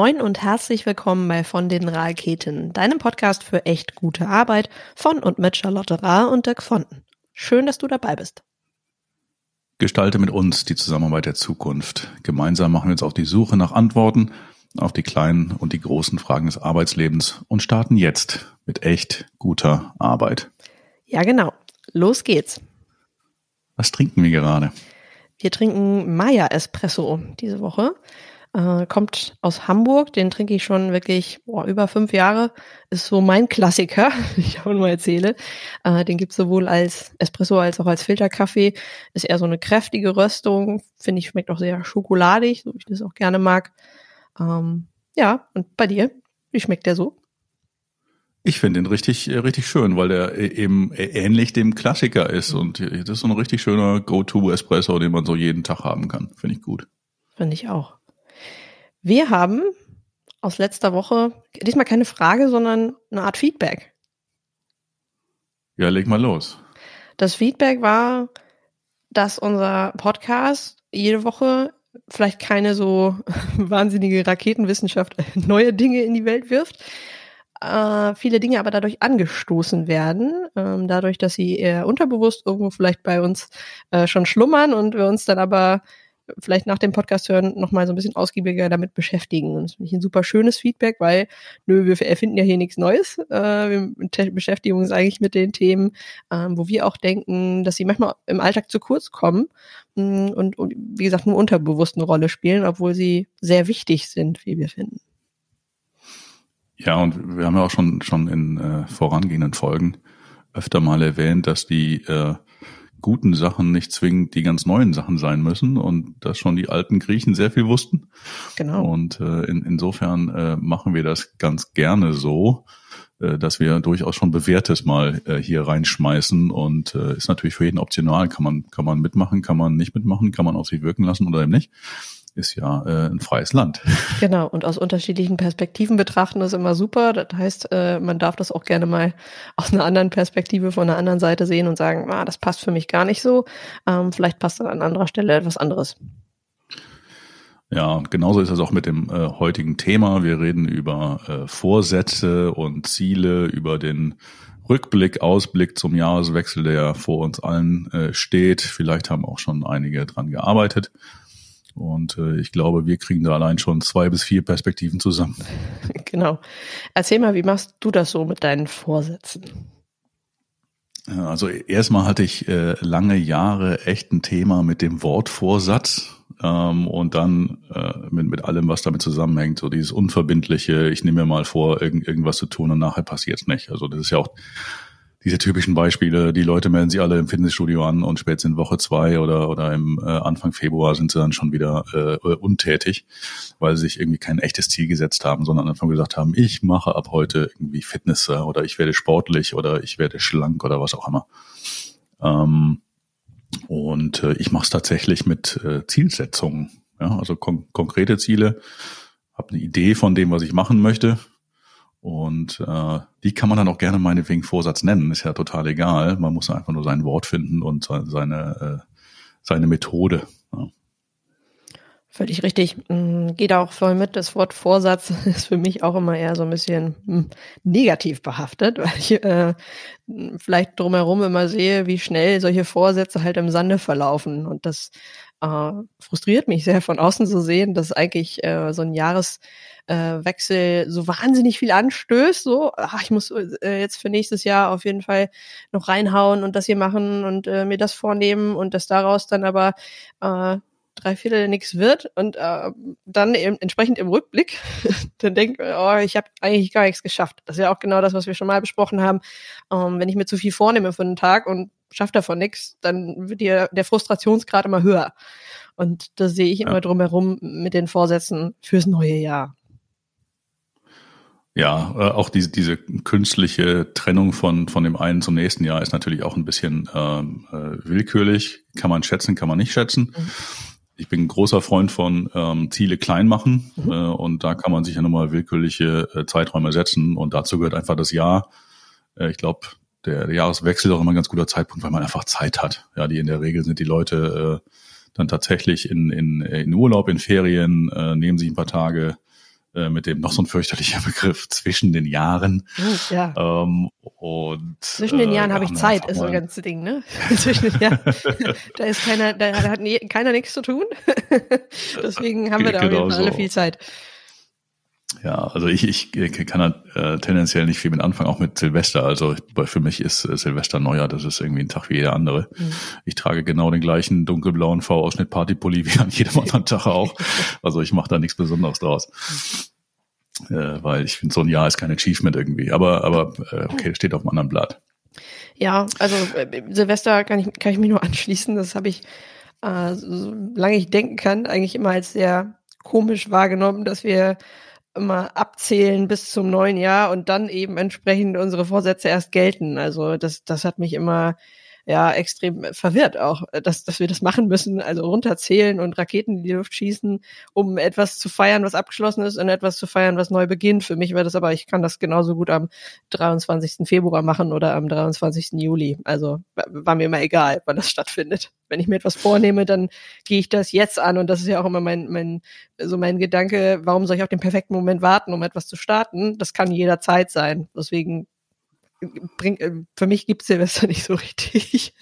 Moin und herzlich willkommen bei Von den Raketen, deinem Podcast für echt gute Arbeit von und mit Charlotte Rahr und Dirk Fonten. Schön, dass du dabei bist. Gestalte mit uns die Zusammenarbeit der Zukunft. Gemeinsam machen wir uns auf die Suche nach Antworten auf die kleinen und die großen Fragen des Arbeitslebens und starten jetzt mit echt guter Arbeit. Ja, genau. Los geht's. Was trinken wir gerade? Wir trinken Maya Espresso diese Woche. Äh, kommt aus Hamburg, den trinke ich schon wirklich boah, über fünf Jahre. Ist so mein Klassiker, ich auch nur erzähle. Äh, den gibt's sowohl als Espresso als auch als Filterkaffee. Ist eher so eine kräftige Röstung. Finde ich, schmeckt auch sehr schokoladig, so wie ich das auch gerne mag. Ähm, ja, und bei dir? Wie schmeckt der so? Ich finde ihn richtig, äh, richtig schön, weil der e-, eben ähnlich dem Klassiker ist. Und das ist so ein richtig schöner Go-To-Espresso, den man so jeden Tag haben kann. Finde ich gut. Finde ich auch. Wir haben aus letzter Woche diesmal keine Frage, sondern eine Art Feedback. Ja, leg mal los. Das Feedback war, dass unser Podcast jede Woche vielleicht keine so wahnsinnige Raketenwissenschaft neue Dinge in die Welt wirft. Äh, viele Dinge aber dadurch angestoßen werden, ähm, dadurch, dass sie eher unterbewusst irgendwo vielleicht bei uns äh, schon schlummern und wir uns dann aber vielleicht nach dem Podcast hören nochmal so ein bisschen ausgiebiger damit beschäftigen. Und das finde ich ein super schönes Feedback, weil nö, wir erfinden ja hier nichts Neues. Äh, wir beschäftigen uns eigentlich mit den Themen, ähm, wo wir auch denken, dass sie manchmal im Alltag zu kurz kommen mm, und, und wie gesagt nur unterbewusst eine Rolle spielen, obwohl sie sehr wichtig sind, wie wir finden. Ja, und wir haben ja auch schon, schon in äh, vorangehenden Folgen öfter mal erwähnt, dass die äh, guten Sachen nicht zwingend die ganz neuen Sachen sein müssen und dass schon die alten Griechen sehr viel wussten. Genau. Und äh, in, insofern äh, machen wir das ganz gerne so, äh, dass wir durchaus schon bewährtes mal äh, hier reinschmeißen und äh, ist natürlich für jeden optional. Kann man kann man mitmachen, kann man nicht mitmachen, kann man auf sich wirken lassen oder eben nicht ist ja äh, ein freies Land. Genau, und aus unterschiedlichen Perspektiven betrachten ist immer super. Das heißt, äh, man darf das auch gerne mal aus einer anderen Perspektive von einer anderen Seite sehen und sagen, ah, das passt für mich gar nicht so. Ähm, vielleicht passt dann an anderer Stelle etwas anderes. Ja, und genauso ist es auch mit dem äh, heutigen Thema. Wir reden über äh, Vorsätze und Ziele, über den Rückblick, Ausblick zum Jahreswechsel, der vor uns allen äh, steht. Vielleicht haben auch schon einige dran gearbeitet. Und äh, ich glaube, wir kriegen da allein schon zwei bis vier Perspektiven zusammen. Genau. Erzähl mal, wie machst du das so mit deinen Vorsätzen? Also erstmal hatte ich äh, lange Jahre echt ein Thema mit dem Wort Vorsatz ähm, und dann äh, mit, mit allem, was damit zusammenhängt, so dieses unverbindliche, ich nehme mir mal vor, irgend, irgendwas zu tun und nachher passiert es nicht. Also das ist ja auch diese typischen Beispiele, die Leute melden sich alle im Fitnessstudio an und spätestens in Woche zwei oder, oder im äh, Anfang Februar sind sie dann schon wieder äh, untätig, weil sie sich irgendwie kein echtes Ziel gesetzt haben, sondern einfach gesagt haben, ich mache ab heute irgendwie Fitness oder ich werde sportlich oder ich werde schlank oder was auch immer. Ähm, und äh, ich mache es tatsächlich mit äh, Zielsetzungen, ja, also kon konkrete Ziele, habe eine Idee von dem, was ich machen möchte, und äh, die kann man dann auch gerne meinetwegen Vorsatz nennen, ist ja total egal. Man muss einfach nur sein Wort finden und seine, äh, seine Methode. Ja. Völlig richtig. Mm, geht auch voll mit. Das Wort Vorsatz ist für mich auch immer eher so ein bisschen hm, negativ behaftet, weil ich äh, vielleicht drumherum immer sehe, wie schnell solche Vorsätze halt im Sande verlaufen. Und das äh, frustriert mich sehr von außen zu sehen, dass eigentlich äh, so ein Jahreswechsel äh, so wahnsinnig viel anstößt. So, ach, ich muss äh, jetzt für nächstes Jahr auf jeden Fall noch reinhauen und das hier machen und äh, mir das vornehmen und dass daraus dann aber äh, drei Viertel nichts wird und äh, dann eben entsprechend im Rückblick dann denkt, oh, ich habe eigentlich gar nichts geschafft. Das ist ja auch genau das, was wir schon mal besprochen haben. Ähm, wenn ich mir zu viel vornehme für einen Tag und schafft davon nichts, dann wird dir der Frustrationsgrad immer höher. Und das sehe ich ja. immer drumherum mit den Vorsätzen fürs neue Jahr. Ja, äh, auch diese, diese künstliche Trennung von, von dem einen zum nächsten Jahr ist natürlich auch ein bisschen ähm, äh, willkürlich. Kann man schätzen, kann man nicht schätzen. Mhm. Ich bin ein großer Freund von ähm, Ziele klein machen mhm. äh, und da kann man sich ja nochmal willkürliche äh, Zeiträume setzen und dazu gehört einfach das Jahr. Äh, ich glaube, der, der Jahreswechsel ist auch immer ein ganz guter Zeitpunkt, weil man einfach Zeit hat. Ja, die in der Regel sind die Leute äh, dann tatsächlich in, in, in Urlaub, in Ferien, äh, nehmen sich ein paar Tage äh, mit dem noch so ein fürchterlicher Begriff zwischen den Jahren. Oh, ja. Ähm, und, zwischen den Jahren äh, habe ich Zeit, ist so mal- ein ganzes Ding, ne? zwischen den Jahren. da ist keiner, da hat nie, keiner nichts zu tun. Deswegen haben wir da auf Genau jeden Fall alle so. viel Zeit. Ja, also ich, ich kann halt, äh, tendenziell nicht viel mit anfangen, auch mit Silvester. Also ich, für mich ist äh, Silvester Neujahr, das ist irgendwie ein Tag wie jeder andere. Mhm. Ich trage genau den gleichen dunkelblauen V-Ausschnitt Partypulli wie an jedem anderen Tag auch. Also ich mache da nichts Besonderes draus. Äh, weil ich finde, so ein Jahr ist kein Achievement irgendwie. Aber, aber äh, okay, steht auf einem anderen Blatt. Ja, also äh, Silvester kann ich, kann ich mich nur anschließen. Das habe ich, äh, solange ich denken kann, eigentlich immer als sehr komisch wahrgenommen, dass wir immer abzählen bis zum neuen Jahr und dann eben entsprechend unsere Vorsätze erst gelten. Also das, das hat mich immer ja extrem verwirrt auch, dass, dass wir das machen müssen, also runterzählen und Raketen in die Luft schießen, um etwas zu feiern, was abgeschlossen ist und etwas zu feiern, was neu beginnt. Für mich war das aber, ich kann das genauso gut am 23. Februar machen oder am 23. Juli. Also wa- war mir immer egal, wann das stattfindet. Wenn ich mir etwas vornehme, dann gehe ich das jetzt an und das ist ja auch immer mein, mein, so mein Gedanke, warum soll ich auf den perfekten Moment warten, um etwas zu starten? Das kann jederzeit sein. Deswegen bringt, äh, für mich gibt Silvester nicht so richtig.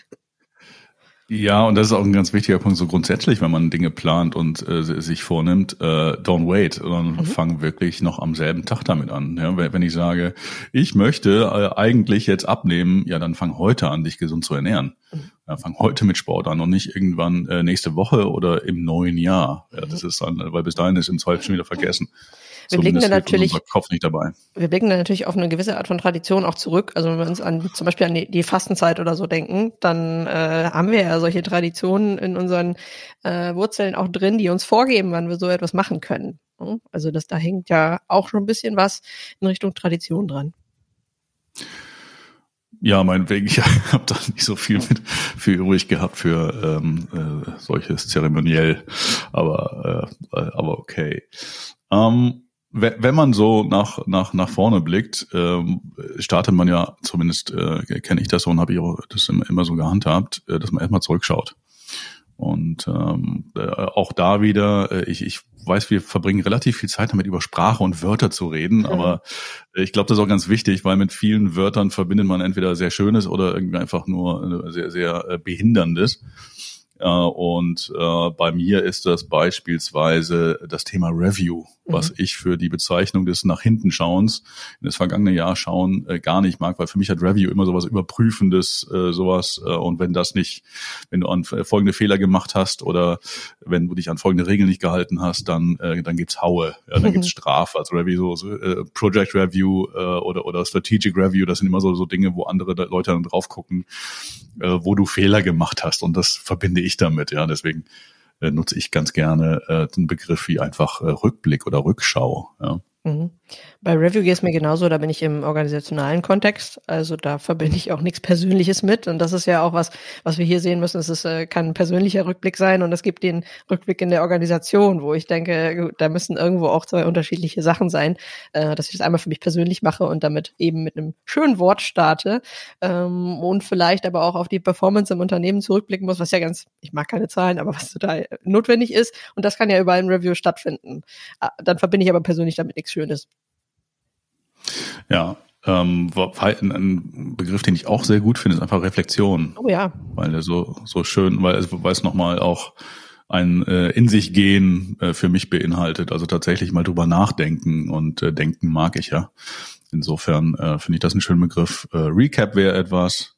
Ja, und das ist auch ein ganz wichtiger Punkt, so grundsätzlich, wenn man Dinge plant und äh, sich vornimmt, äh, don't wait, sondern Mhm. fang wirklich noch am selben Tag damit an. Ja, wenn wenn ich sage, ich möchte äh, eigentlich jetzt abnehmen, ja, dann fang heute an, dich gesund zu ernähren. Mhm. Ja, fang heute mit Sport an und nicht irgendwann äh, nächste Woche oder im neuen Jahr. Ja, Mhm. das ist dann, weil bis dahin ist im Zweifel schon wieder vergessen. Wir blicken da natürlich- Kopf nicht dabei. wir blicken da natürlich auf eine gewisse Art von Tradition auch zurück. Also wenn wir uns an zum Beispiel an die, die Fastenzeit oder so denken, dann äh, haben wir ja solche Traditionen in unseren äh, Wurzeln auch drin, die uns vorgeben, wann wir so etwas machen können. Hm? Also das da hängt ja auch schon ein bisschen was in Richtung Tradition dran. Ja, meinetwegen, ich habe da nicht so viel mit für übrig gehabt für ähm, äh, solches zeremoniell, aber äh, aber okay. Ähm, wenn man so nach nach nach vorne blickt, ähm, startet man ja zumindest äh, kenne ich das so und habe ich auch das immer, so gehandhabt, äh, dass man erstmal zurückschaut. Und ähm, äh, auch da wieder, äh, ich, ich weiß, wir verbringen relativ viel Zeit damit, über Sprache und Wörter zu reden, Mhm. aber ich glaube, das ist auch ganz wichtig, weil mit vielen Wörtern verbindet man entweder sehr Schönes oder irgendwie einfach nur sehr, sehr äh, Behinderndes. Äh, Und äh, bei mir ist das beispielsweise das Thema Review, was Mhm. ich für die Bezeichnung des nach hinten Schauens in das vergangene Jahr schauen äh, gar nicht mag, weil für mich hat Review immer sowas Überprüfendes, äh, sowas. Äh, und wenn das nicht, wenn du an äh, folgende Fehler gemacht hast oder wenn du dich an folgende Regeln nicht gehalten hast, dann äh, dann gibt's Haue, ja, dann gibt's Strafe. Also Review, so, äh, Project Review äh, oder oder Strategic Review, das sind immer so so Dinge, wo andere Leute dann drauf gucken, äh, wo du Fehler gemacht hast. Und das verbinde ich damit. Ja, deswegen äh, nutze ich ganz gerne äh, den Begriff wie einfach äh, Rückblick oder Rückschau. Ja. Mhm. Bei Review geht es mir genauso, da bin ich im organisationalen Kontext, also da verbinde ich auch nichts Persönliches mit und das ist ja auch was, was wir hier sehen müssen, es ist, äh, kann ein persönlicher Rückblick sein und es gibt den Rückblick in der Organisation, wo ich denke, da müssen irgendwo auch zwei unterschiedliche Sachen sein, äh, dass ich das einmal für mich persönlich mache und damit eben mit einem schönen Wort starte ähm, und vielleicht aber auch auf die Performance im Unternehmen zurückblicken muss, was ja ganz, ich mag keine Zahlen, aber was total notwendig ist und das kann ja überall im Review stattfinden. Ah, Dann verbinde ich aber persönlich damit nichts Schönes. Ja, ähm, ein Begriff, den ich auch sehr gut finde, ist einfach Reflexion, Oh ja. weil er so so schön, weil es, weil es nochmal auch ein äh, in sich gehen äh, für mich beinhaltet, also tatsächlich mal drüber nachdenken und äh, denken mag ich ja. Insofern äh, finde ich das einen schönen Begriff. Äh, Recap wäre etwas.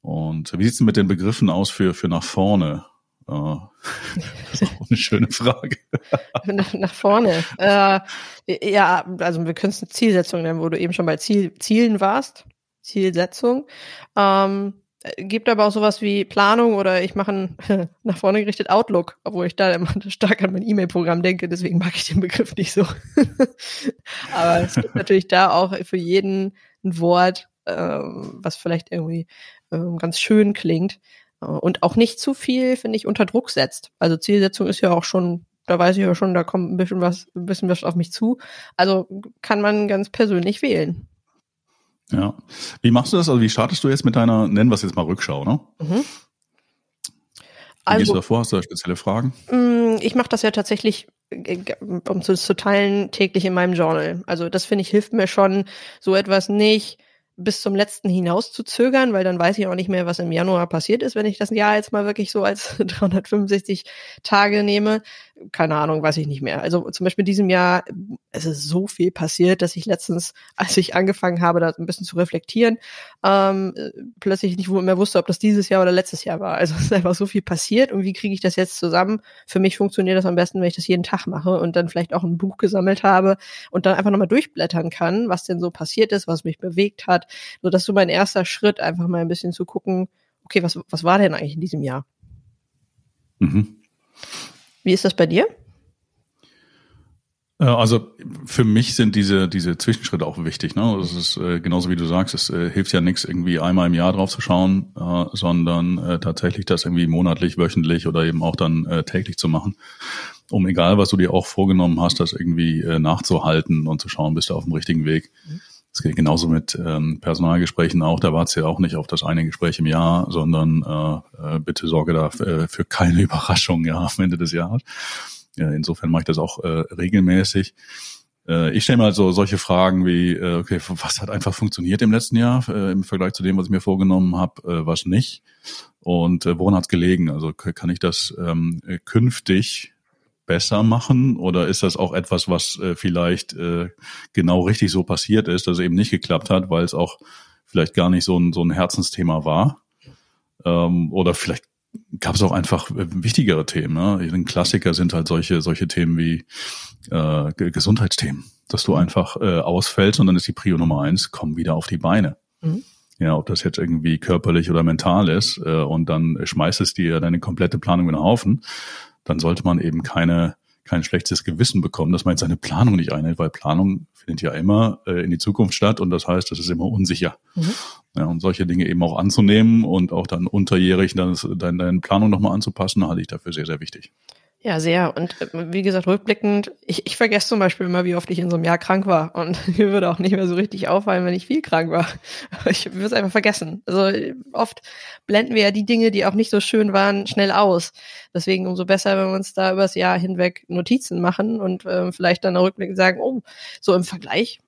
Und wie sieht's denn mit den Begriffen aus für für nach vorne? Äh, das ist auch eine schöne Frage. nach, nach vorne. Äh, ja, also wir können es eine Zielsetzung nennen, wo du eben schon bei Ziel, Zielen warst. Zielsetzung. Ähm, äh, gibt aber auch sowas wie Planung oder ich mache ein nach vorne gerichtet Outlook, obwohl ich da immer stark an mein E-Mail-Programm denke, deswegen mag ich den Begriff nicht so. aber es gibt natürlich da auch für jeden ein Wort, ähm, was vielleicht irgendwie ähm, ganz schön klingt und auch nicht zu viel, finde ich, unter Druck setzt. Also Zielsetzung ist ja auch schon, da weiß ich ja schon, da kommt ein bisschen was, ein bisschen was auf mich zu. Also kann man ganz persönlich wählen. Ja. Wie machst du das? Also wie startest du jetzt mit deiner, nennen wir es jetzt mal Rückschau, ne? Mhm. Wie gehst du Also davor? Hast du da spezielle Fragen? mh, ich mache das ja tatsächlich um zu, zu teilen, täglich in meinem Journal. Also das finde ich hilft mir schon, so etwas nicht bis zum letzten hinaus zu zögern, weil dann weiß ich auch nicht mehr, was im Januar passiert ist, wenn ich das Jahr jetzt mal wirklich so als 365 Tage nehme. Keine Ahnung, weiß ich nicht mehr. Also zum Beispiel in diesem Jahr, es ist so viel passiert, dass ich letztens, als ich angefangen habe, da ein bisschen zu reflektieren, ähm, plötzlich nicht mehr wusste, ob das dieses Jahr oder letztes Jahr war. Also es ist einfach so viel passiert und wie kriege ich das jetzt zusammen? Für mich funktioniert das am besten, wenn ich das jeden Tag mache und dann vielleicht auch ein Buch gesammelt habe und dann einfach nochmal durchblättern kann, was denn so passiert ist, was mich bewegt hat so dass so mein erster Schritt, einfach mal ein bisschen zu gucken, okay, was, was war denn eigentlich in diesem Jahr? Mhm. Wie ist das bei dir? Äh, also für mich sind diese diese Zwischenschritte auch wichtig. Ne? Das ist äh, genauso wie du sagst, es äh, hilft ja nichts, irgendwie einmal im Jahr drauf zu schauen, äh, sondern äh, tatsächlich das irgendwie monatlich, wöchentlich oder eben auch dann äh, täglich zu machen, um egal was du dir auch vorgenommen hast, das irgendwie äh, nachzuhalten und zu schauen, bist du auf dem richtigen Weg. Mhm. Es geht genauso mit ähm, Personalgesprächen auch. Da wartet ja auch nicht auf das eine Gespräch im Jahr, sondern äh, äh, bitte sorge da äh, für keine Überraschung ja, am Ende des Jahres. Ja, insofern mache ich das auch äh, regelmäßig. Äh, ich stelle mir also solche Fragen wie, äh, okay, was hat einfach funktioniert im letzten Jahr äh, im Vergleich zu dem, was ich mir vorgenommen habe, äh, was nicht? Und äh, woran hat es gelegen? Also kann ich das ähm, künftig besser machen? Oder ist das auch etwas, was äh, vielleicht äh, genau richtig so passiert ist, dass es eben nicht geklappt hat, weil es auch vielleicht gar nicht so ein, so ein Herzensthema war? Ähm, oder vielleicht gab es auch einfach äh, wichtigere Themen. Ne? Ein Klassiker sind halt solche, solche Themen wie äh, Gesundheitsthemen, dass du einfach äh, ausfällst und dann ist die Prio Nummer eins, komm wieder auf die Beine. Mhm. Ja, ob das jetzt irgendwie körperlich oder mental ist, äh, und dann schmeißt es dir deine komplette Planung in den Haufen dann sollte man eben keine kein schlechtes Gewissen bekommen, dass man jetzt seine Planung nicht einhält, weil Planung findet ja immer äh, in die Zukunft statt und das heißt, das ist immer unsicher. Mhm. Ja, und solche Dinge eben auch anzunehmen und auch dann unterjährig dann deine, deine Planung nochmal anzupassen, halte ich dafür sehr, sehr wichtig. Ja, sehr. Und äh, wie gesagt, rückblickend, ich, ich vergesse zum Beispiel immer, wie oft ich in so einem Jahr krank war. Und mir würde auch nicht mehr so richtig auffallen, wenn ich viel krank war. Ich würde es einfach vergessen. Also oft blenden wir ja die Dinge, die auch nicht so schön waren, schnell aus. Deswegen umso besser, wenn wir uns da übers Jahr hinweg Notizen machen und äh, vielleicht dann rückblickend sagen, oh, so im Vergleich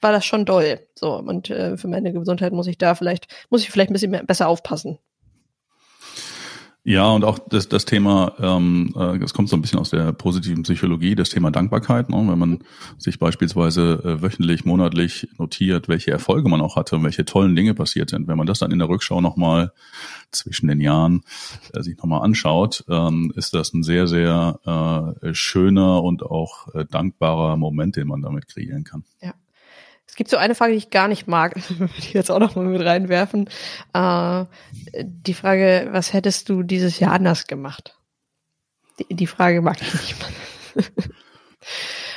war das schon doll. So, und äh, für meine Gesundheit muss ich da vielleicht, muss ich vielleicht ein bisschen mehr, besser aufpassen. Ja, und auch das, das Thema, ähm, äh, das kommt so ein bisschen aus der positiven Psychologie, das Thema Dankbarkeit. Ne? Wenn man sich beispielsweise äh, wöchentlich, monatlich notiert, welche Erfolge man auch hatte und welche tollen Dinge passiert sind. Wenn man das dann in der Rückschau nochmal zwischen den Jahren äh, sich nochmal anschaut, ähm, ist das ein sehr, sehr äh, schöner und auch äh, dankbarer Moment, den man damit kreieren kann. Ja. Es gibt so eine Frage, die ich gar nicht mag, würde ich jetzt auch noch mal mit reinwerfen. Äh, die Frage, was hättest du dieses Jahr anders gemacht? Die, die Frage mag ich nicht.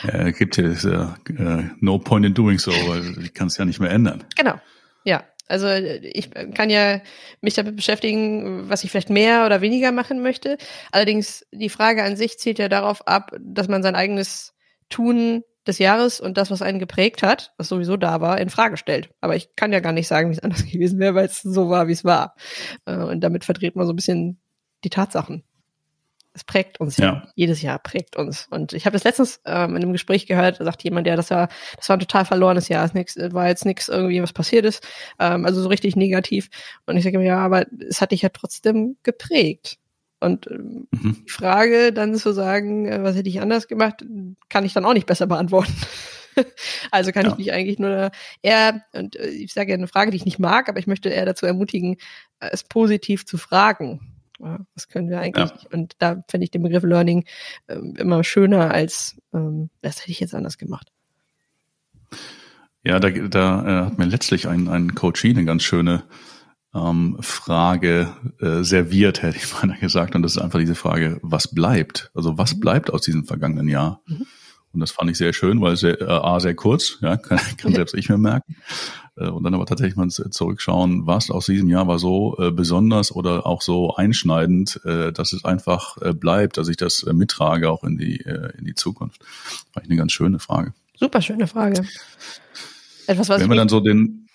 ja, gibt ja uh, no point in doing so, weil ich kann es ja nicht mehr ändern. Genau, ja. Also ich kann ja mich damit beschäftigen, was ich vielleicht mehr oder weniger machen möchte. Allerdings die Frage an sich zielt ja darauf ab, dass man sein eigenes Tun des Jahres und das, was einen geprägt hat, was sowieso da war, in Frage stellt. Aber ich kann ja gar nicht sagen, wie es anders gewesen wäre, weil es so war, wie es war. Äh, und damit verdreht man so ein bisschen die Tatsachen. Es prägt uns ja. ja. Jedes Jahr prägt uns. Und ich habe das letztens ähm, in einem Gespräch gehört, da sagt jemand, ja, das war, das war ein total verlorenes Jahr. Es war jetzt nichts irgendwie, was passiert ist. Ähm, also so richtig negativ. Und ich sage mir, ja, aber es hat dich ja trotzdem geprägt. Und ähm, mhm. die Frage dann zu sagen, äh, was hätte ich anders gemacht, kann ich dann auch nicht besser beantworten. also kann ja. ich mich eigentlich nur eher, und äh, ich sage ja eine Frage, die ich nicht mag, aber ich möchte eher dazu ermutigen, äh, es positiv zu fragen. Was können wir eigentlich? Ja. Und da finde ich den Begriff Learning ähm, immer schöner als, ähm, das hätte ich jetzt anders gemacht. Ja, da, da äh, hat mir letztlich ein, ein Coachie eine ganz schöne ähm, Frage äh, serviert, hätte ich mal gesagt. Und das ist einfach diese Frage, was bleibt? Also was mhm. bleibt aus diesem vergangenen Jahr? Mhm. Und das fand ich sehr schön, weil sehr, äh, A, sehr kurz, ja, kann, kann selbst ich mir merken. Äh, und dann aber tatsächlich mal zurückschauen, was aus diesem Jahr war so äh, besonders oder auch so einschneidend, äh, dass es einfach äh, bleibt, dass ich das äh, mittrage auch in die, äh, in die Zukunft. Fand ich eine ganz schöne Frage. Super schöne Frage. Etwas, was Wenn wir dann so den,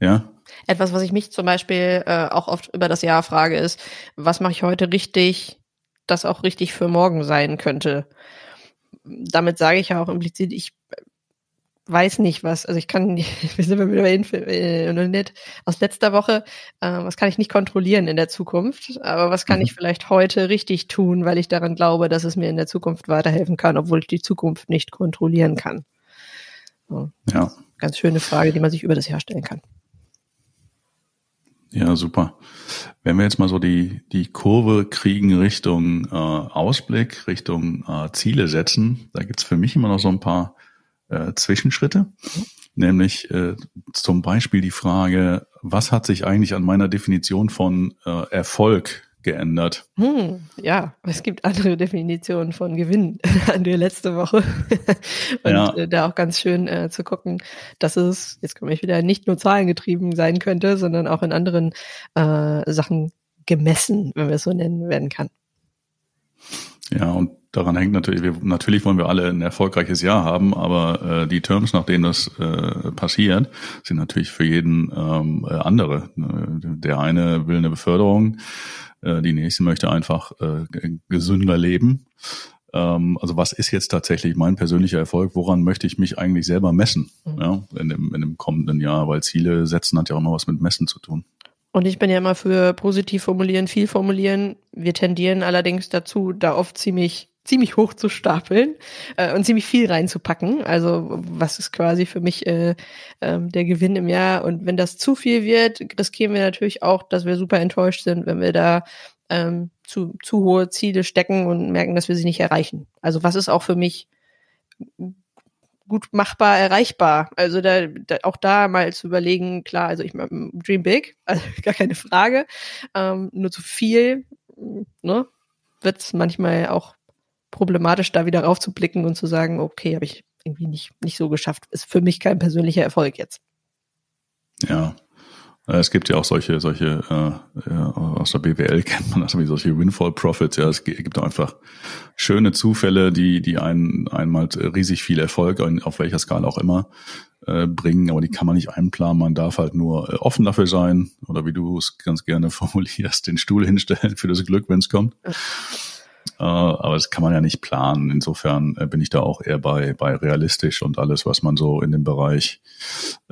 ja? Etwas, was ich mich zum Beispiel äh, auch oft über das Jahr frage, ist, was mache ich heute richtig, das auch richtig für morgen sein könnte? damit sage ich ja auch implizit, ich weiß nicht was, also ich kann, wir sind wieder bei Info, äh, aus letzter Woche, äh, was kann ich nicht kontrollieren in der Zukunft, aber was kann mhm. ich vielleicht heute richtig tun, weil ich daran glaube, dass es mir in der Zukunft weiterhelfen kann, obwohl ich die Zukunft nicht kontrollieren kann. So. Ja. Ganz schöne Frage, die man sich über das Jahr stellen kann. Ja, super. Wenn wir jetzt mal so die, die Kurve kriegen Richtung äh, Ausblick, Richtung äh, Ziele setzen, da gibt's für mich immer noch so ein paar äh, Zwischenschritte. Nämlich äh, zum Beispiel die Frage, was hat sich eigentlich an meiner Definition von äh, Erfolg geändert? Hm, ja, es gibt andere Definitionen von Gewinn an der letzte Woche. Und ja. äh, da auch ganz schön äh, zu gucken, dass es, jetzt komme ich wieder, nicht nur zahlengetrieben sein könnte, sondern auch in anderen äh, Sachen gemessen, wenn wir es so nennen werden kann. Ja, und daran hängt natürlich, wir, natürlich wollen wir alle ein erfolgreiches Jahr haben, aber äh, die Terms, nach denen das äh, passiert, sind natürlich für jeden ähm, äh, andere. Der eine will eine Beförderung, äh, die nächste möchte einfach äh, gesünder leben. Ähm, also was ist jetzt tatsächlich mein persönlicher Erfolg? Woran möchte ich mich eigentlich selber messen mhm. ja, in, dem, in dem kommenden Jahr? Weil Ziele setzen hat ja auch immer was mit Messen zu tun. Und ich bin ja immer für positiv formulieren, viel formulieren. Wir tendieren allerdings dazu, da oft ziemlich ziemlich hoch zu stapeln äh, und ziemlich viel reinzupacken. Also was ist quasi für mich äh, äh, der Gewinn im Jahr? Und wenn das zu viel wird, riskieren wir natürlich auch, dass wir super enttäuscht sind, wenn wir da ähm, zu, zu hohe Ziele stecken und merken, dass wir sie nicht erreichen. Also was ist auch für mich gut machbar, erreichbar. Also da, da auch da mal zu überlegen, klar, also ich meine, Dream Big, also gar keine Frage. Ähm, nur zu viel, ne, wird es manchmal auch problematisch, da wieder raufzublicken und zu sagen, okay, habe ich irgendwie nicht, nicht so geschafft. Ist für mich kein persönlicher Erfolg jetzt. Ja, äh, es gibt ja auch solche, solche äh, ja, aus der BWL kennt man das wie solche Windfall Profits. Ja, es gibt einfach schöne Zufälle, die die einen einmal riesig viel Erfolg auf welcher Skala auch immer äh, bringen, aber die kann man nicht einplanen. Man darf halt nur äh, offen dafür sein oder wie du es ganz gerne formulierst, den Stuhl hinstellen für das Glück, wenn es kommt. Äh, aber das kann man ja nicht planen. Insofern äh, bin ich da auch eher bei, bei realistisch und alles, was man so in dem Bereich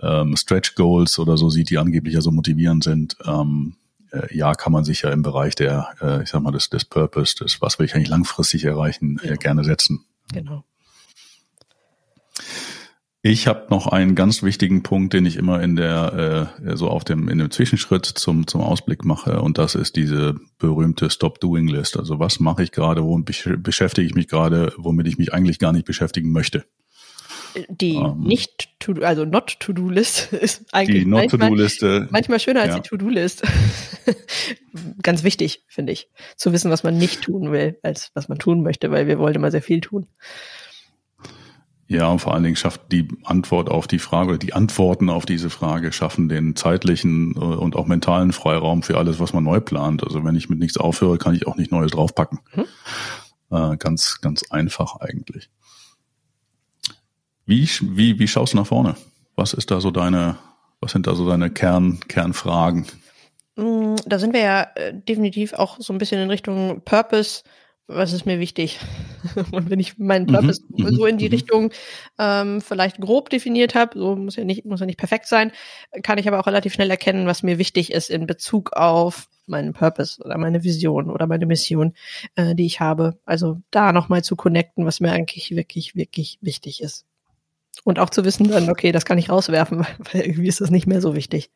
ähm, Stretch Goals oder so sieht, die angeblich ja so motivierend sind. Ähm, äh, ja, kann man sich ja im Bereich der, äh, ich sag mal, des, des Purpose, des, was will ich eigentlich langfristig erreichen, äh, gerne setzen. Genau. Ich habe noch einen ganz wichtigen Punkt, den ich immer in der äh, so auf dem in dem Zwischenschritt zum zum Ausblick mache und das ist diese berühmte Stop Doing List. Also was mache ich gerade, womit beschäftige ich mich gerade, womit ich mich eigentlich gar nicht beschäftigen möchte. Die ähm, nicht to also not to do List ist eigentlich die not to do Liste manchmal schöner als ja. die to do List. ganz wichtig finde ich zu wissen, was man nicht tun will, als was man tun möchte, weil wir wollen immer sehr viel tun. Ja, und vor allen Dingen schafft die Antwort auf die Frage oder die Antworten auf diese Frage schaffen den zeitlichen äh, und auch mentalen Freiraum für alles, was man neu plant. Also wenn ich mit nichts aufhöre, kann ich auch nicht Neues draufpacken. Hm? Äh, ganz, ganz einfach eigentlich. Wie, wie, wie schaust du nach vorne? Was ist da so deine, was sind da so deine Kern, Kernfragen? Mm, da sind wir ja äh, definitiv auch so ein bisschen in Richtung Purpose was ist mir wichtig? Und wenn ich meinen Purpose mhm, so in die mhm. Richtung ähm, vielleicht grob definiert habe, so muss ja nicht, muss ja nicht perfekt sein, kann ich aber auch relativ schnell erkennen, was mir wichtig ist in Bezug auf meinen Purpose oder meine Vision oder meine Mission, äh, die ich habe. Also da nochmal zu connecten, was mir eigentlich wirklich, wirklich wichtig ist. Und auch zu wissen dann, okay, das kann ich rauswerfen, weil irgendwie ist das nicht mehr so wichtig.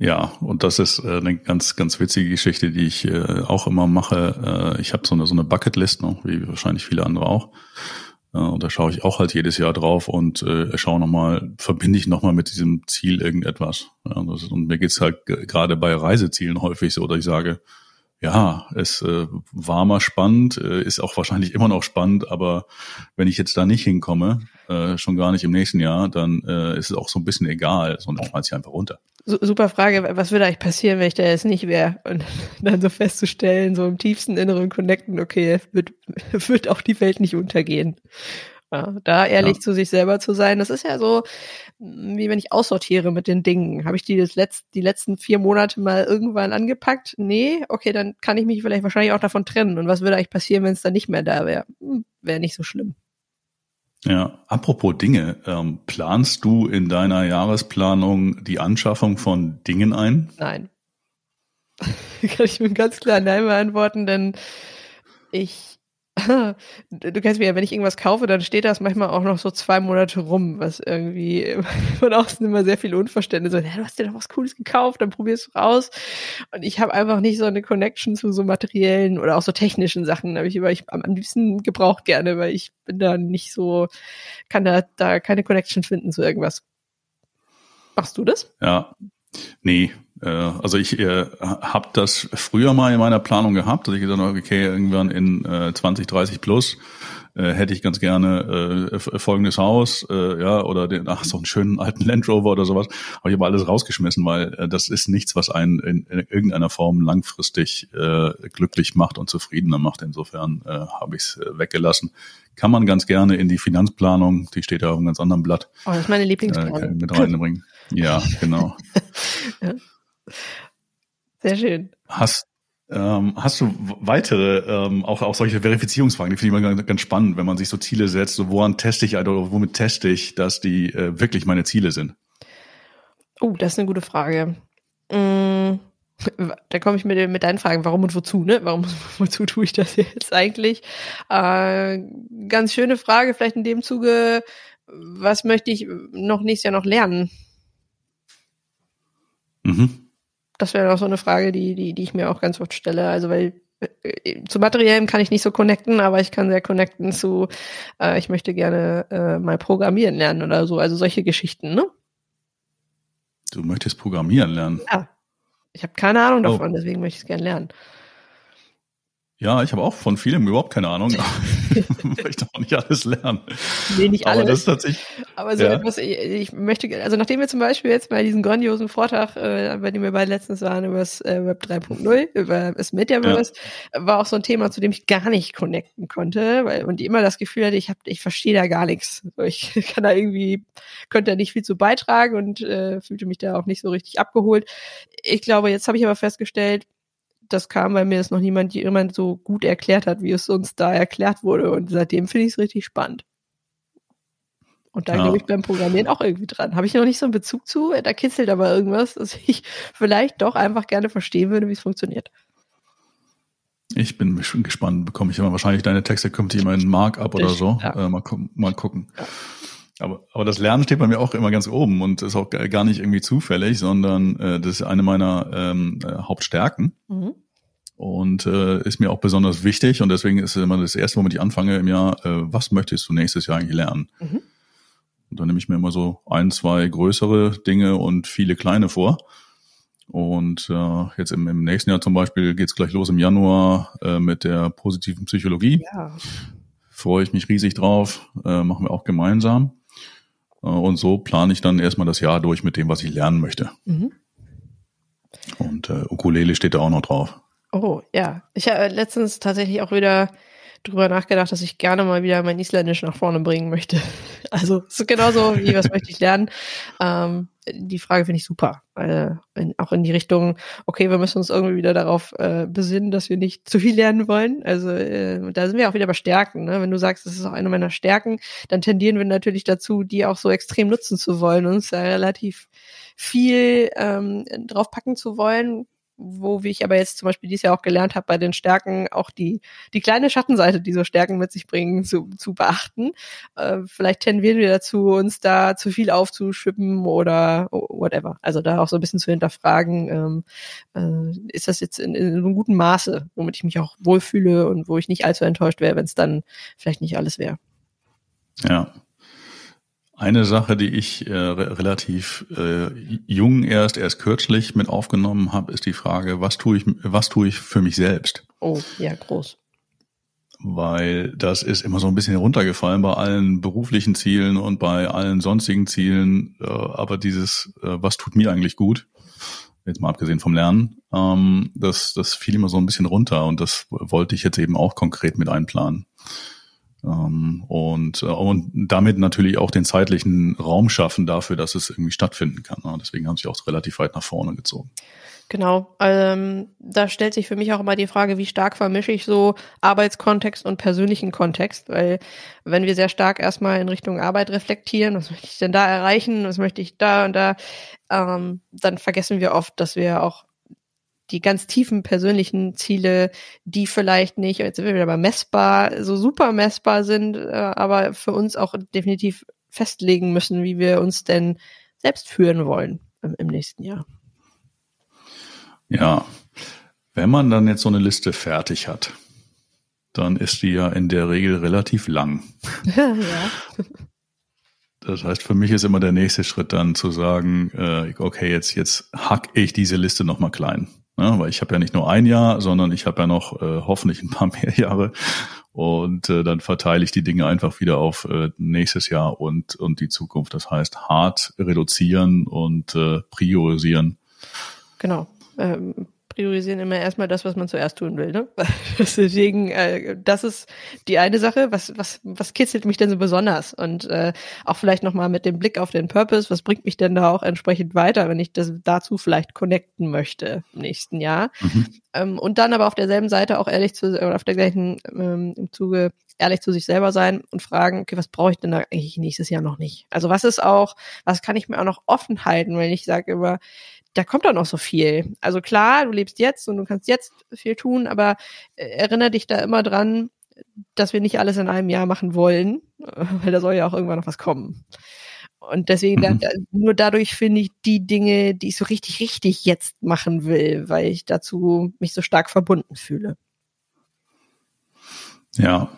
Ja, und das ist äh, eine ganz, ganz witzige Geschichte, die ich äh, auch immer mache. Äh, ich habe so eine, so eine Bucketlist noch, wie wahrscheinlich viele andere auch. Äh, und da schaue ich auch halt jedes Jahr drauf und äh, schaue nochmal, verbinde ich nochmal mit diesem Ziel irgendetwas. Ja, das ist, und mir geht's halt gerade bei Reisezielen häufig so, dass ich sage, ja, es äh, war mal spannend, äh, ist auch wahrscheinlich immer noch spannend, aber wenn ich jetzt da nicht hinkomme, äh, schon gar nicht im nächsten Jahr, dann äh, ist es auch so ein bisschen egal, sondern schmeiß ich einfach runter. Super Frage, was würde eigentlich passieren, wenn ich da jetzt nicht wäre? Und dann so festzustellen, so im tiefsten Inneren connecten, okay, wird, wird auch die Welt nicht untergehen. Ja, da ehrlich ja. zu sich selber zu sein, das ist ja so, wie wenn ich aussortiere mit den Dingen. Habe ich die, das letzt, die letzten vier Monate mal irgendwann angepackt? Nee, okay, dann kann ich mich vielleicht wahrscheinlich auch davon trennen. Und was würde eigentlich passieren, wenn es dann nicht mehr da wäre? Hm, wäre nicht so schlimm. Ja, apropos Dinge, ähm, planst du in deiner Jahresplanung die Anschaffung von Dingen ein? Nein. Kann ich mit ganz klar Nein beantworten, denn ich du kennst mich ja, wenn ich irgendwas kaufe, dann steht das manchmal auch noch so zwei Monate rum, was irgendwie von außen immer sehr viel Unverständnis. So, hey, du hast dir doch was Cooles gekauft, dann probierst du raus. Und ich habe einfach nicht so eine Connection zu so materiellen oder auch so technischen Sachen. Habe ich aber ich am liebsten gebraucht gerne, weil ich bin da nicht so, kann da, da keine Connection finden zu irgendwas. Machst du das? Ja. Nee, also ich äh, habe das früher mal in meiner Planung gehabt, dass ich gesagt habe, okay, irgendwann in äh, 20, 30 plus äh, hätte ich ganz gerne äh, folgendes Haus, äh, ja, oder den, ach, so einen schönen alten Land Rover oder sowas. Aber ich habe alles rausgeschmissen, weil äh, das ist nichts, was einen in, in irgendeiner Form langfristig äh, glücklich macht und zufriedener macht. Insofern äh, habe ich es äh, weggelassen. Kann man ganz gerne in die Finanzplanung, die steht ja auf einem ganz anderen Blatt. Oh, das ist meine Lieblingsplanung. Äh, mit reinbringen. Ja, genau. ja. Sehr schön. Hast, ähm, hast du weitere, ähm, auch, auch solche Verifizierungsfragen, die finde ich immer ganz, spannend, wenn man sich so Ziele setzt, so woran teste ich oder womit teste ich, dass die äh, wirklich meine Ziele sind? Oh, das ist eine gute Frage. Mm, da komme ich mit, mit deinen Fragen, warum und wozu, ne? Warum, wozu tue ich das jetzt eigentlich? Äh, ganz schöne Frage, vielleicht in dem Zuge, was möchte ich noch nächstes Jahr noch lernen? Mhm. Das wäre auch so eine Frage, die, die, die ich mir auch ganz oft stelle. Also, weil äh, zu materiellem kann ich nicht so connecten, aber ich kann sehr connecten zu, äh, ich möchte gerne äh, mal programmieren lernen oder so. Also solche Geschichten, ne? Du möchtest programmieren lernen? Ja. Ich habe keine Ahnung oh. davon, oh. deswegen möchte ich es gerne lernen. Ja, ich habe auch von vielem überhaupt keine Ahnung. ich möchte auch nicht alles lernen. Nee, nicht alles. Aber das ist tatsächlich. Aber so ja. etwas, ich, ich, möchte, also nachdem wir zum Beispiel jetzt bei diesem grandiosen Vortrag, äh, bei dem wir beide letztens waren, über das äh, Web 3.0, über das Metaverse, ja. war auch so ein Thema, zu dem ich gar nicht connecten konnte, weil und immer das Gefühl hatte, ich habe, ich verstehe da gar nichts. Ich kann da irgendwie, könnte da nicht viel zu beitragen und äh, fühlte mich da auch nicht so richtig abgeholt. Ich glaube, jetzt habe ich aber festgestellt, das kam, weil mir es noch niemand jemand so gut erklärt hat, wie es uns da erklärt wurde. Und seitdem finde ich es richtig spannend. Und da ja. glaube ich beim Programmieren auch irgendwie dran. Habe ich noch nicht so einen Bezug zu, da kitzelt aber irgendwas, dass ich vielleicht doch einfach gerne verstehen würde, wie es funktioniert. Ich bin schon gespannt, bekomme ich immer wahrscheinlich deine Texte, kommt immer in Markup oder so. Ja. Äh, mal, mal gucken. Ja. Aber, aber das Lernen steht bei mir auch immer ganz oben und ist auch gar nicht irgendwie zufällig, sondern äh, das ist eine meiner ähm, äh, Hauptstärken. Mhm. Und äh, ist mir auch besonders wichtig und deswegen ist immer das erste, womit ich anfange im Jahr, äh, was möchtest du nächstes Jahr eigentlich lernen? Mhm. Und dann nehme ich mir immer so ein, zwei größere Dinge und viele kleine vor. Und äh, jetzt im, im nächsten Jahr zum Beispiel geht's gleich los im Januar äh, mit der positiven Psychologie. Ja. Freue ich mich riesig drauf, äh, machen wir auch gemeinsam. Äh, und so plane ich dann erstmal das Jahr durch mit dem, was ich lernen möchte. Mhm. Und äh, Ukulele steht da auch noch drauf. Oh, ja. Ich habe letztens tatsächlich auch wieder drüber nachgedacht, dass ich gerne mal wieder mein Isländisch nach vorne bringen möchte. Also es ist genauso wie, was möchte ich lernen. Ähm, die Frage finde ich super. Weil, in, auch in die Richtung, okay, wir müssen uns irgendwie wieder darauf äh, besinnen, dass wir nicht zu viel lernen wollen. Also äh, da sind wir auch wieder bei Stärken. Ne? Wenn du sagst, das ist auch eine meiner Stärken, dann tendieren wir natürlich dazu, die auch so extrem nutzen zu wollen und uns da relativ viel ähm, draufpacken zu wollen, wo wie ich aber jetzt zum Beispiel dieses Jahr auch gelernt habe, bei den Stärken auch die, die kleine Schattenseite, die so Stärken mit sich bringen, zu, zu beachten. Äh, vielleicht tendieren wir dazu, uns da zu viel aufzuschippen oder whatever. Also da auch so ein bisschen zu hinterfragen, ähm, äh, ist das jetzt in, in einem guten Maße, womit ich mich auch wohlfühle und wo ich nicht allzu enttäuscht wäre, wenn es dann vielleicht nicht alles wäre. Ja, eine Sache, die ich äh, relativ äh, jung erst, erst kürzlich mit aufgenommen habe, ist die Frage, was tue ich, was tue ich für mich selbst? Oh, ja, groß. Weil das ist immer so ein bisschen heruntergefallen bei allen beruflichen Zielen und bei allen sonstigen Zielen. Äh, aber dieses, äh, was tut mir eigentlich gut? Jetzt mal abgesehen vom Lernen, ähm, das, das fiel immer so ein bisschen runter und das wollte ich jetzt eben auch konkret mit einplanen. Ähm, und, äh, und damit natürlich auch den zeitlichen Raum schaffen dafür, dass es irgendwie stattfinden kann. Ne? Deswegen haben sie auch relativ weit nach vorne gezogen. Genau. Ähm, da stellt sich für mich auch immer die Frage, wie stark vermische ich so Arbeitskontext und persönlichen Kontext? Weil wenn wir sehr stark erstmal in Richtung Arbeit reflektieren, was möchte ich denn da erreichen, was möchte ich da und da, ähm, dann vergessen wir oft, dass wir auch die ganz tiefen persönlichen Ziele, die vielleicht nicht, jetzt sind wir wieder mal messbar, so super messbar sind, äh, aber für uns auch definitiv festlegen müssen, wie wir uns denn selbst führen wollen im, im nächsten Jahr. Ja, wenn man dann jetzt so eine Liste fertig hat, dann ist die ja in der Regel relativ lang. ja. Das heißt, für mich ist immer der nächste Schritt dann zu sagen, äh, okay, jetzt jetzt hack ich diese Liste nochmal klein, ne? weil ich habe ja nicht nur ein Jahr, sondern ich habe ja noch äh, hoffentlich ein paar mehr Jahre und äh, dann verteile ich die Dinge einfach wieder auf äh, nächstes Jahr und und die Zukunft. Das heißt, hart reduzieren und äh, priorisieren. Genau ähm, priorisieren immer erstmal das, was man zuerst tun will. Ne? Deswegen, äh, das ist die eine Sache. Was, was, was kitzelt mich denn so besonders? Und äh, auch vielleicht nochmal mit dem Blick auf den Purpose, was bringt mich denn da auch entsprechend weiter, wenn ich das dazu vielleicht connecten möchte im nächsten Jahr? Mhm. Ähm, und dann aber auf derselben Seite auch ehrlich zu, oder auf der gleichen ähm, im Zuge ehrlich zu sich selber sein und fragen, okay, was brauche ich denn da eigentlich nächstes Jahr noch nicht? Also was ist auch, was kann ich mir auch noch offen halten, wenn ich sage immer, da kommt doch noch so viel. Also klar, du lebst jetzt und du kannst jetzt viel tun, aber äh, erinnere dich da immer dran, dass wir nicht alles in einem Jahr machen wollen, weil da soll ja auch irgendwann noch was kommen. Und deswegen, mhm. da, nur dadurch finde ich die Dinge, die ich so richtig, richtig jetzt machen will, weil ich dazu mich so stark verbunden fühle. Ja,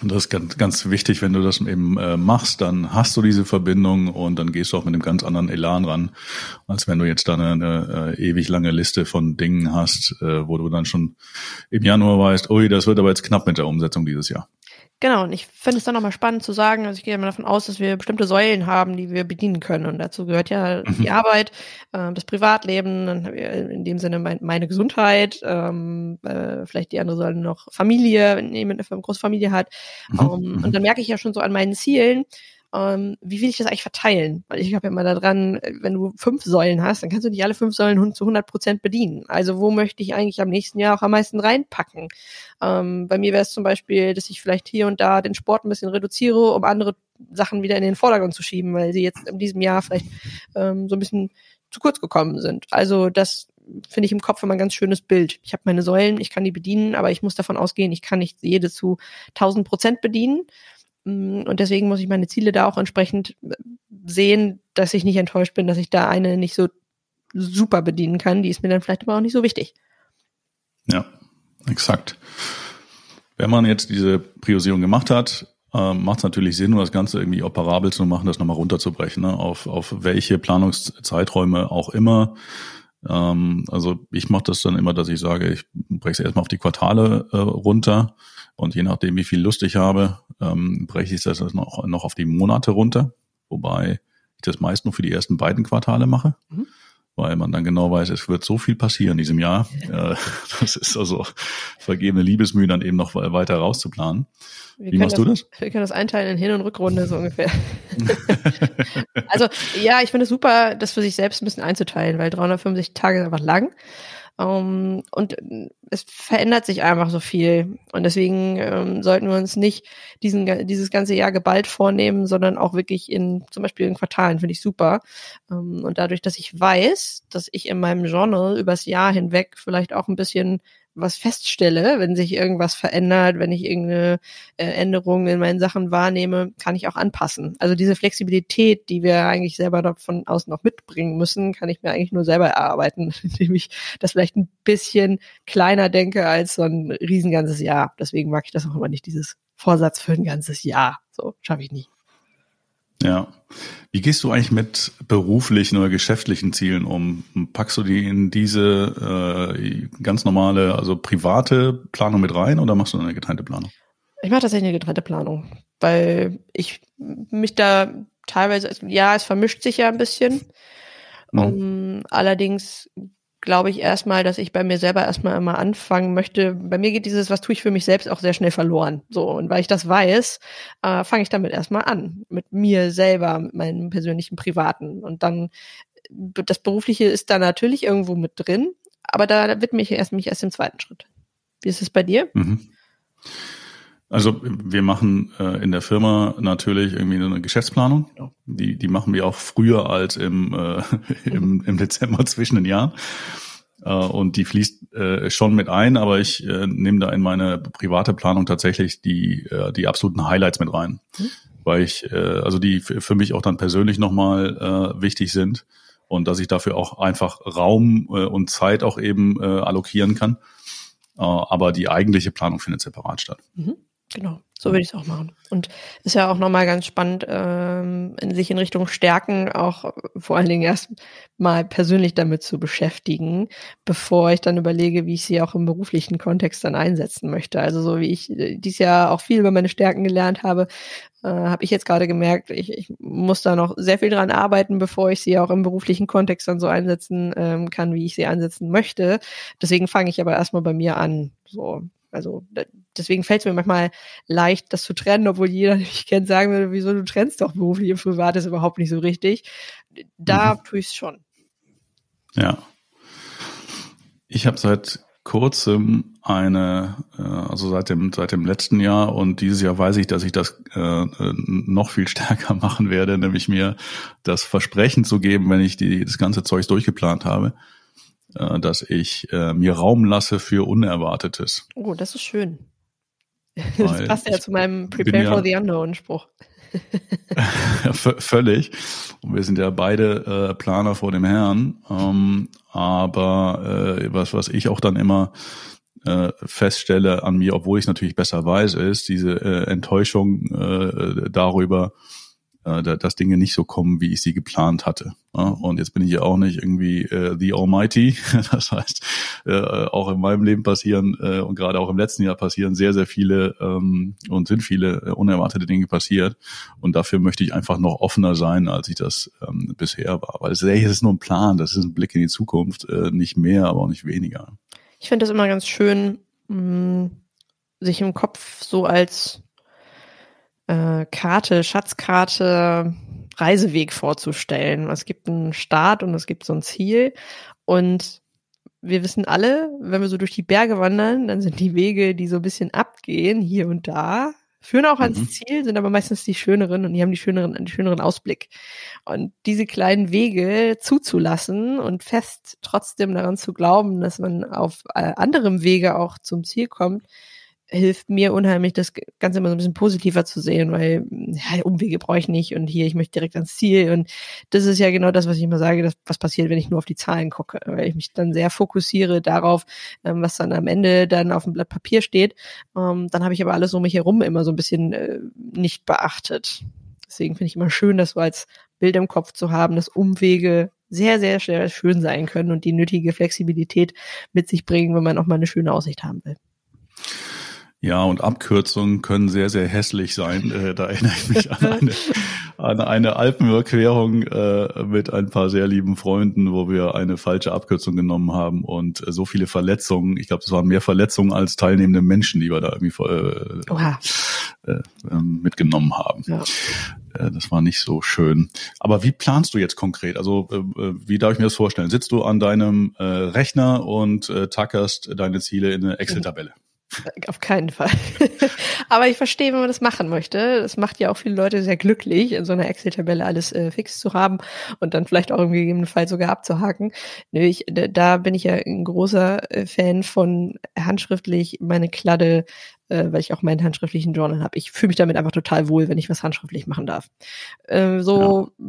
und das ist ganz, ganz wichtig, wenn du das eben äh, machst, dann hast du diese Verbindung und dann gehst du auch mit einem ganz anderen Elan ran, als wenn du jetzt da eine, eine äh, ewig lange Liste von Dingen hast, äh, wo du dann schon im Januar weißt, ui, das wird aber jetzt knapp mit der Umsetzung dieses Jahr. Genau, und ich finde es dann nochmal spannend zu sagen, also ich gehe immer davon aus, dass wir bestimmte Säulen haben, die wir bedienen können. Und dazu gehört ja mhm. die Arbeit, äh, das Privatleben, dann in dem Sinne mein, meine Gesundheit, ähm, äh, vielleicht die andere Säule noch Familie, wenn jemand eine große Familie hat. Mhm. Um, ähm, und dann merke ich ja schon so an meinen Zielen, ähm, wie will ich das eigentlich verteilen? Weil ich habe ja immer daran, wenn du fünf Säulen hast, dann kannst du nicht alle fünf Säulen zu 100 Prozent bedienen. Also wo möchte ich eigentlich am nächsten Jahr auch am meisten reinpacken? Ähm, bei mir wäre es zum Beispiel, dass ich vielleicht hier und da den Sport ein bisschen reduziere, um andere Sachen wieder in den Vordergrund zu schieben, weil sie jetzt in diesem Jahr vielleicht ähm, so ein bisschen zu kurz gekommen sind. Also das finde ich im Kopf immer ein ganz schönes Bild. Ich habe meine Säulen, ich kann die bedienen, aber ich muss davon ausgehen, ich kann nicht jede zu 1000 Prozent bedienen. Mm, und deswegen muss ich meine Ziele da auch entsprechend äh, sehen, dass ich nicht enttäuscht bin, dass ich da eine nicht so super bedienen kann. Die ist mir dann vielleicht aber auch nicht so wichtig. Ja, exakt. Wenn man jetzt diese Priorisierung gemacht hat, äh, macht es natürlich Sinn, um das Ganze irgendwie operabel zu machen, das nochmal runterzubrechen, ne? auf, auf welche Planungszeiträume auch immer. Ähm, also ich mache das dann immer, dass ich sage, ich breche es erstmal auf die Quartale äh, runter und je nachdem, wie viel Lust ich habe, ähm, breche ich das noch, noch auf die Monate runter, wobei ich das meist nur für die ersten beiden Quartale mache. Mhm weil man dann genau weiß, es wird so viel passieren in diesem Jahr. Äh, das ist also vergebene Liebesmühe, dann eben noch weiter rauszuplanen. Wir Wie machst das, du das? Wir können das einteilen in Hin- und Rückrunde so ungefähr. also ja, ich finde es super, das für sich selbst ein bisschen einzuteilen, weil 350 Tage ist einfach lang. Um, ähm, und es verändert sich einfach so viel. Und deswegen ähm, sollten wir uns nicht diesen, dieses ganze Jahr geballt vornehmen, sondern auch wirklich in zum Beispiel in Quartalen, finde ich super. Um, ähm, und dadurch, dass ich weiß, dass ich in meinem Journal übers Jahr hinweg vielleicht auch ein bisschen was feststelle, wenn sich irgendwas verändert, wenn ich irgendeine äh, Änderung in meinen Sachen wahrnehme, kann ich auch anpassen. Also diese Flexibilität, die wir eigentlich selber davon aus noch mitbringen müssen, kann ich mir eigentlich nur selber erarbeiten, indem ich das vielleicht ein bisschen kleiner denke als so ein riesenganzes Jahr. Deswegen mag ich das auch immer nicht, dieses Vorsatz für ein ganzes Jahr. So schaffe ich nicht. Ja. Wie gehst du eigentlich mit beruflichen oder geschäftlichen Zielen um? Packst du die in diese äh, ganz normale, also private Planung mit rein oder machst du eine getrennte Planung? Ich mache tatsächlich eine getrennte Planung, weil ich mich da teilweise, ja, es vermischt sich ja ein bisschen. Mhm. Um, allerdings glaube ich erstmal, dass ich bei mir selber erstmal immer anfangen möchte. Bei mir geht dieses, was tue ich für mich selbst, auch sehr schnell verloren. So, und weil ich das weiß, äh, fange ich damit erstmal an. Mit mir selber, mit meinem persönlichen Privaten. Und dann das Berufliche ist da natürlich irgendwo mit drin, aber da widme ich erst mich erst im zweiten Schritt. Wie ist es bei dir? Mhm. Also wir machen äh, in der Firma natürlich irgendwie eine Geschäftsplanung. Die, die machen wir auch früher als im, äh, im, im Dezember zwischen den Jahren. Äh, und die fließt äh, schon mit ein, aber ich äh, nehme da in meine private Planung tatsächlich die, äh, die absoluten Highlights mit rein. Mhm. Weil ich, äh, also die für mich auch dann persönlich nochmal äh, wichtig sind und dass ich dafür auch einfach Raum äh, und Zeit auch eben äh, allokieren kann. Äh, aber die eigentliche Planung findet separat statt. Mhm. Genau, so würde ich es auch machen. Und ist ja auch nochmal ganz spannend, ähm, in sich in Richtung Stärken auch vor allen Dingen erst mal persönlich damit zu beschäftigen, bevor ich dann überlege, wie ich sie auch im beruflichen Kontext dann einsetzen möchte. Also so wie ich äh, dies Jahr auch viel über meine Stärken gelernt habe, äh, habe ich jetzt gerade gemerkt, ich, ich muss da noch sehr viel dran arbeiten, bevor ich sie auch im beruflichen Kontext dann so einsetzen ähm, kann, wie ich sie einsetzen möchte. Deswegen fange ich aber erstmal bei mir an. So, also deswegen fällt es mir manchmal leicht, das zu trennen, obwohl jeder, der mich kennt, sagen würde, wieso du trennst doch beruflich und privat ist überhaupt nicht so richtig. Da mhm. tue ich es schon. Ja. Ich habe seit kurzem eine, äh, also seit dem, seit dem letzten Jahr und dieses Jahr weiß ich, dass ich das äh, noch viel stärker machen werde, nämlich mir das Versprechen zu geben, wenn ich die, das ganze Zeug durchgeplant habe, äh, dass ich äh, mir Raum lasse für Unerwartetes. Oh, das ist schön. das passt ja zu meinem Prepare ja, for the Unknown Spruch. völlig. Und wir sind ja beide äh, Planer vor dem Herrn. Ähm, aber äh, was, was ich auch dann immer äh, feststelle an mir, obwohl ich natürlich besser weiß, ist diese äh, Enttäuschung äh, darüber, äh, dass Dinge nicht so kommen, wie ich sie geplant hatte. Und jetzt bin ich ja auch nicht irgendwie äh, the Almighty. Das heißt, äh, auch in meinem Leben passieren äh, und gerade auch im letzten Jahr passieren sehr, sehr viele ähm, und sind viele äh, unerwartete Dinge passiert. Und dafür möchte ich einfach noch offener sein, als ich das ähm, bisher war. Weil es ist nur ein Plan, das ist ein Blick in die Zukunft, äh, nicht mehr, aber auch nicht weniger. Ich finde das immer ganz schön, mh, mm, sich im Kopf so als äh, Karte, Schatzkarte, Reiseweg vorzustellen. Es gibt einen Start und es gibt so ein Ziel. Und wir wissen alle, wenn wir so durch die Berge wandern, dann sind die Wege, die so ein bisschen abgehen, hier und da, führen auch ans mhm. Ziel, sind aber meistens die schöneren und die haben die schöneren, den schöneren Ausblick. Und diese kleinen Wege zuzulassen und fest trotzdem daran zu glauben, dass man auf äh, anderem Wege auch zum Ziel kommt, hilft mir unheimlich, das Ganze immer so ein bisschen positiver zu sehen, weil ja, Umwege brauche ich nicht und hier, ich möchte direkt ans Ziel. Und das ist ja genau das, was ich immer sage, dass, was passiert, wenn ich nur auf die Zahlen gucke, weil ich mich dann sehr fokussiere darauf, ähm, was dann am Ende dann auf dem Blatt Papier steht. Ähm, dann habe ich aber alles um mich herum immer so ein bisschen äh, nicht beachtet. Deswegen finde ich immer schön, das so als Bild im Kopf zu haben, dass Umwege sehr, sehr, sehr schön sein können und die nötige Flexibilität mit sich bringen, wenn man auch mal eine schöne Aussicht haben will. Ja, und Abkürzungen können sehr, sehr hässlich sein. Äh, da erinnere ich mich an eine, an eine Alpenüberquerung äh, mit ein paar sehr lieben Freunden, wo wir eine falsche Abkürzung genommen haben und äh, so viele Verletzungen. Ich glaube, es waren mehr Verletzungen als teilnehmende Menschen, die wir da irgendwie äh, äh, ähm, mitgenommen haben. Ja. Äh, das war nicht so schön. Aber wie planst du jetzt konkret? Also wie darf ich mir das vorstellen? Sitzt du an deinem Rechner und tackerst deine Ziele in eine Excel-Tabelle? Auf keinen Fall. Aber ich verstehe, wenn man das machen möchte. Das macht ja auch viele Leute sehr glücklich, in so einer Excel-Tabelle alles äh, fix zu haben und dann vielleicht auch im gegebenen sogar abzuhaken. Nö, ich, da bin ich ja ein großer äh, Fan von handschriftlich meine Kladde äh, weil ich auch meinen handschriftlichen Journal habe. Ich fühle mich damit einfach total wohl, wenn ich was handschriftlich machen darf. Äh, so ja.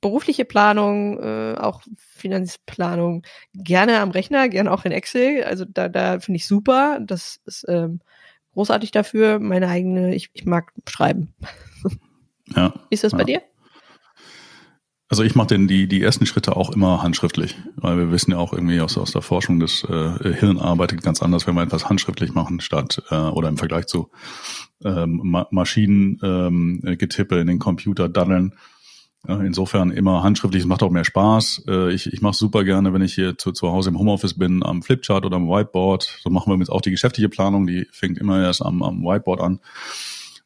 berufliche Planung, äh, auch Finanzplanung, gerne am Rechner, gerne auch in Excel. Also da, da finde ich super. Das ist ähm, großartig dafür. Meine eigene, ich, ich mag schreiben. Ja. Wie ist das ja. bei dir? Also ich mache denn die, die ersten Schritte auch immer handschriftlich, weil wir wissen ja auch irgendwie aus, aus der Forschung, das äh, Hirn arbeitet ganz anders, wenn wir etwas handschriftlich machen, statt äh, oder im Vergleich zu ähm, Ma Maschinen ähm, in den Computer daddeln. Äh, insofern immer handschriftlich, es macht auch mehr Spaß. Äh, ich ich mache super gerne, wenn ich hier zu, zu Hause im Homeoffice bin, am Flipchart oder am Whiteboard. So machen wir jetzt auch die geschäftliche Planung, die fängt immer erst am, am Whiteboard an.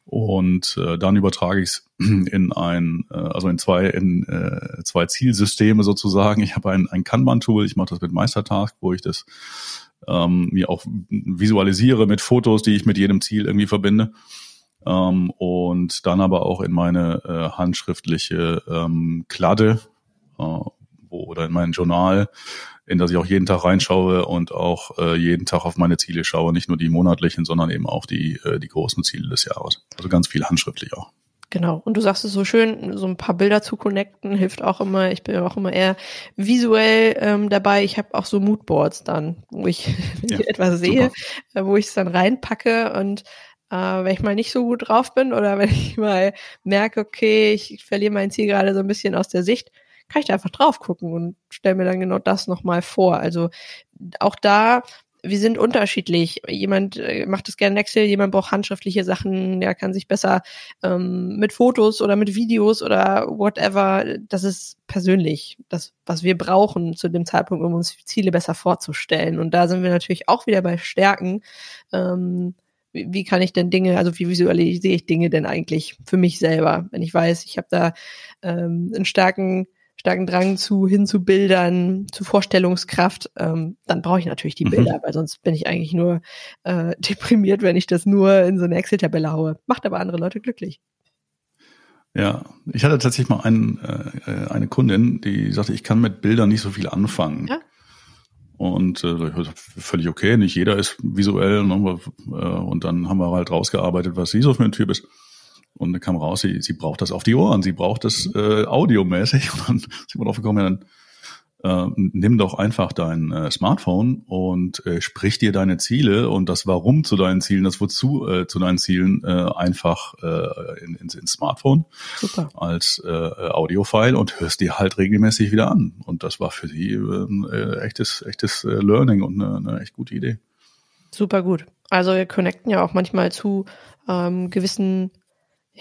Und äh, dann übertrage ich es in ein, äh, also in zwei, in äh, zwei Zielsysteme sozusagen. Ich habe ein, ein Kanban-Tool, ich mache das mit Meistertask, wo ich das ähm, mir auch visualisiere mit Fotos, die ich mit jedem Ziel irgendwie verbinde. Ähm, und dann aber auch in meine äh, handschriftliche ähm, Kladde äh, wo, oder in mein Journal, in das ich auch jeden Tag reinschaue und auch äh, jeden Tag auf meine Ziele schaue, nicht nur die monatlichen, sondern eben auch die, äh, die großen Ziele des Jahres. Also ganz viel handschriftlich auch. Genau. Und du sagst es so schön, so ein paar Bilder zu connecten hilft auch immer. Ich bin auch immer eher visuell ähm, dabei. Ich habe auch so Moodboards dann, wo ich, wenn ja, ich etwas sehe, äh, wo ich es dann reinpacke und äh, wenn ich mal nicht so gut drauf bin oder wenn ich mal merke, okay, ich verliere mein Ziel gerade so ein bisschen aus der Sicht, kann ich da einfach drauf gucken und stelle mir dann genau das nochmal vor. Also auch da, wir sind unterschiedlich. Jemand äh, macht es gerne in Excel, jemand braucht handschriftliche Sachen, der kann sich besser ähm, mit Fotos oder mit Videos oder whatever. Das ist persönlich das, was wir brauchen zu dem Zeitpunkt, um uns Ziele besser vorzustellen. Und da sind wir natürlich auch wieder bei Stärken. Ähm, wie, kann ich denn Dinge, also wie visualisiere ich Dinge denn eigentlich für mich selber, wenn ich weiß, ich habe da ähm, einen starken starken Drang zu hin zu Bildern, zu Vorstellungskraft, ähm, dann brauche ich natürlich die mhm. Bilder, mhm. weil sonst bin ich eigentlich nur äh, deprimiert, wenn ich das nur in so eine Excel-Tabelle haue. Macht aber andere Leute glücklich. Ja, ich hatte tatsächlich mal einen, äh, eine Kundin, die sagte, ich kann mit Bildern nicht so viel anfangen. Ja? Und äh, völlig okay, nicht jeder ist visuell. Ne? Äh, und dann haben wir halt rausgearbeitet, was sie so für ein Typ ist. Und dann kam raus, sie, sie braucht das auf die Ohren, sie braucht das äh, audiomäßig. Und dann sind wir drauf gekommen, ja, dann äh, nimm doch einfach dein äh, Smartphone und äh, sprich dir deine Ziele und das Warum zu deinen Zielen, das Wozu äh, zu deinen Zielen äh, einfach äh, in, in, ins Smartphone Super. als äh, Audiofile und hörst dir halt regelmäßig wieder an. Und das war für sie äh, echtes, echtes äh, Learning und eine, eine echt gute Idee. Super gut. Also wir connecten ja auch manchmal zu ähm, gewissen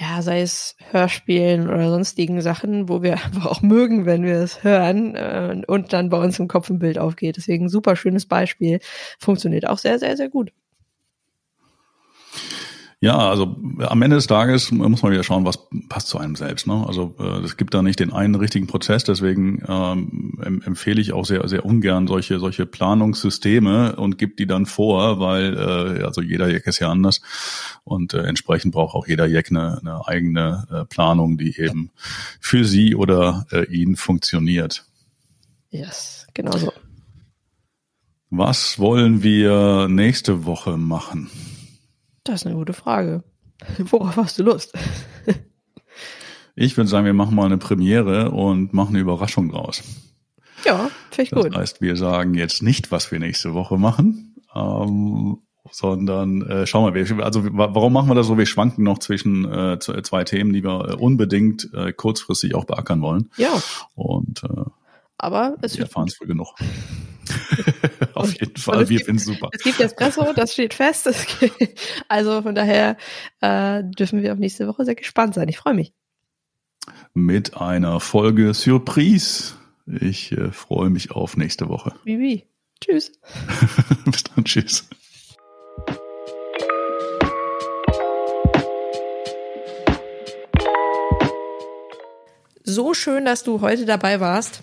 ja, sei es Hörspielen oder sonstigen Sachen, wo wir einfach auch mögen, wenn wir es hören äh, und dann bei uns im Kopf ein Bild aufgeht. Deswegen super schönes Beispiel. Funktioniert auch sehr, sehr, sehr gut. Ja, also am Ende des Tages muss man wieder schauen, was passt zu einem selbst. Ne? Also äh, es gibt da nicht den einen richtigen Prozess, deswegen ähm, empfehle ich auch sehr, sehr ungern solche, solche Planungssysteme und gebe die dann vor, weil äh, also jeder Jack ist ja anders und äh, entsprechend braucht auch jeder Jack eine, eine eigene äh, Planung, die eben für sie oder äh, ihn funktioniert. Yes, genau so. Was wollen wir nächste Woche machen? Das ist eine gute Frage. Worauf hast du Lust? ich würde sagen, wir machen mal eine Premiere und machen eine Überraschung draus. Ja, finde ich gut. Das heißt, wir sagen jetzt nicht, was wir nächste Woche machen, ähm, sondern äh, schauen wir, also warum machen wir das so? Wir schwanken noch zwischen äh, zwei Themen, die wir äh, unbedingt äh, kurzfristig auch beackern wollen. Ja. Und äh, aber es wir erfahren es früh genug. Auf jeden Fall, wir finden es super. Es gibt Espresso, das steht fest. also von daher äh, dürfen wir auf nächste Woche sehr gespannt sein. Ich freue mich. Mit einer Folge Surprise. Ich äh, freue mich auf nächste Woche. Wie, wie. Tschüss. Bis dann, tschüss. So schön, dass du heute dabei warst.